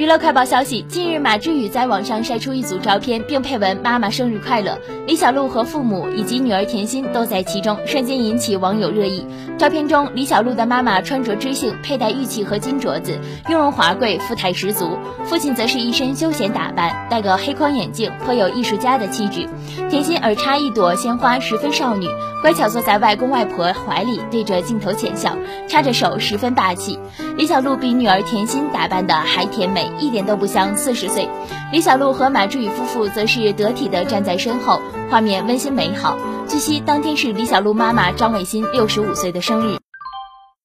娱乐快报消息：近日，马志宇在网上晒出一组照片，并配文“妈妈生日快乐”。李小璐和父母以及女儿甜心都在其中，瞬间引起网友热议。照片中，李小璐的妈妈穿着知性，佩戴玉器和金镯子，雍容华贵，富态十足；父亲则是一身休闲打扮，戴个黑框眼镜，颇有艺术家的气质。甜心耳插一朵鲜花，十分少女，乖巧坐在外公外婆怀里，对着镜头浅笑，插着手，十分霸气。李小璐比女儿甜心打扮的还甜美。一点都不像四十岁，李小璐和马志宇夫妇则是得体的站在身后，画面温馨美好。据悉，当天是李小璐妈妈张伟欣六十五岁的生日。